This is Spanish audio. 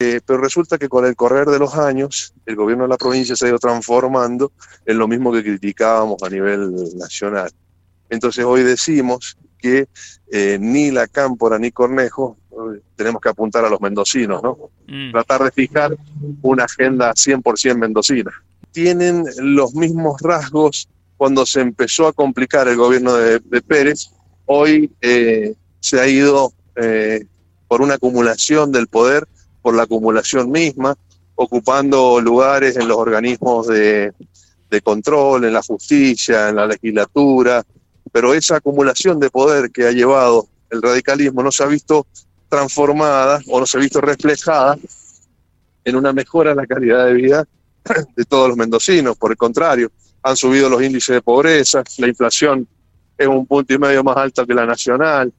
Eh, pero resulta que con el correr de los años, el gobierno de la provincia se ha ido transformando en lo mismo que criticábamos a nivel nacional. Entonces hoy decimos que eh, ni la Cámpora ni Cornejo eh, tenemos que apuntar a los mendocinos, ¿no? Mm. Tratar de fijar una agenda 100% mendocina. Tienen los mismos rasgos cuando se empezó a complicar el gobierno de, Pérez. Hoy se ha ido por una acumulación del poder por la acumulación misma, ocupando lugares en los organismos de, control, en la justicia, en la legislatura, pero esa acumulación de poder que ha llevado el radicalismo no se ha visto transformada o no se ha visto reflejada en una mejora en la calidad de vida de todos los mendocinos. Por el contrario, han subido los índices de pobreza, la inflación es un punto y medio más alta que la nacional,